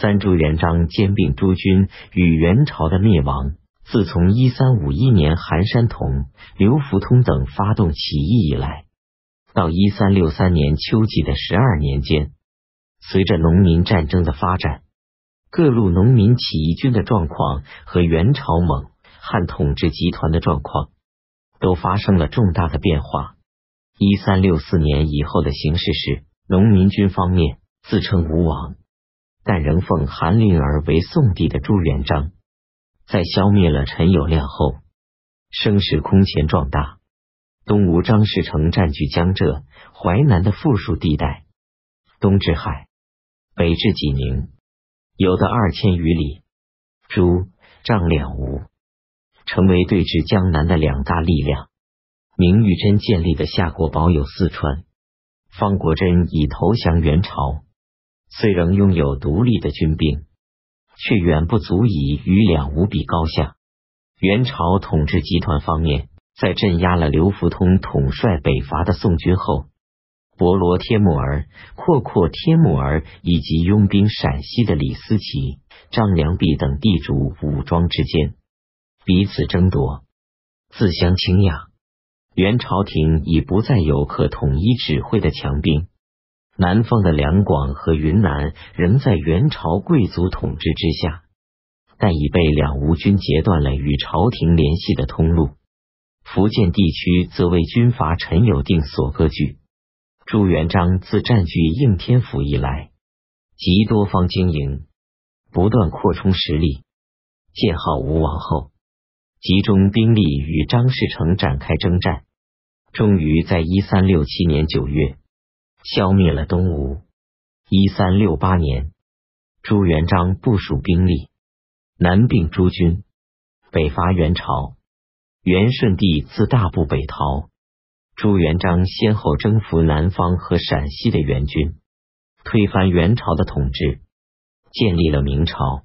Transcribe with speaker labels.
Speaker 1: 三朱元璋兼并诸军与元朝的灭亡。自从一三五一年韩山童、刘福通等发动起义以来，到一三六三年秋季的十二年间，随着农民战争的发展，各路农民起义军的状况和元朝蒙汉统治集团的状况都发生了重大的变化。一三六四年以后的形势是，农民军方面自称吴王，但仍奉韩林儿为宋帝的朱元璋。在消灭了陈友谅后，声势空前壮大。东吴张士诚占据江浙、淮南的富庶地带，东至海，北至济宁，有的二千余里。朱、张两吴成为对峙江南的两大力量。明玉珍建立的夏国保有四川，方国珍已投降元朝，虽仍拥有独立的军兵。却远不足以与两吴比高下。元朝统治集团方面，在镇压了刘福通统帅北伐的宋军后，博罗帖木儿、阔阔帖木儿以及拥兵陕西的李思齐、张良弼等地主武装之间彼此争夺，自相倾轧。元朝廷已不再有可统一指挥的强兵。南方的两广和云南仍在元朝贵族统治之下，但已被两吴军截断了与朝廷联系的通路。福建地区则为军阀陈友定所割据。朱元璋自占据应天府以来，即多方经营，不断扩充实力。建号吴王后，集中兵力与张士诚展开征战，终于在一三六七年九月。消灭了东吴。一三六八年，朱元璋部署兵力，南并诸军，北伐元朝。元顺帝自大部北逃。朱元璋先后征服南方和陕西的元军，推翻元朝的统治，建立了明朝。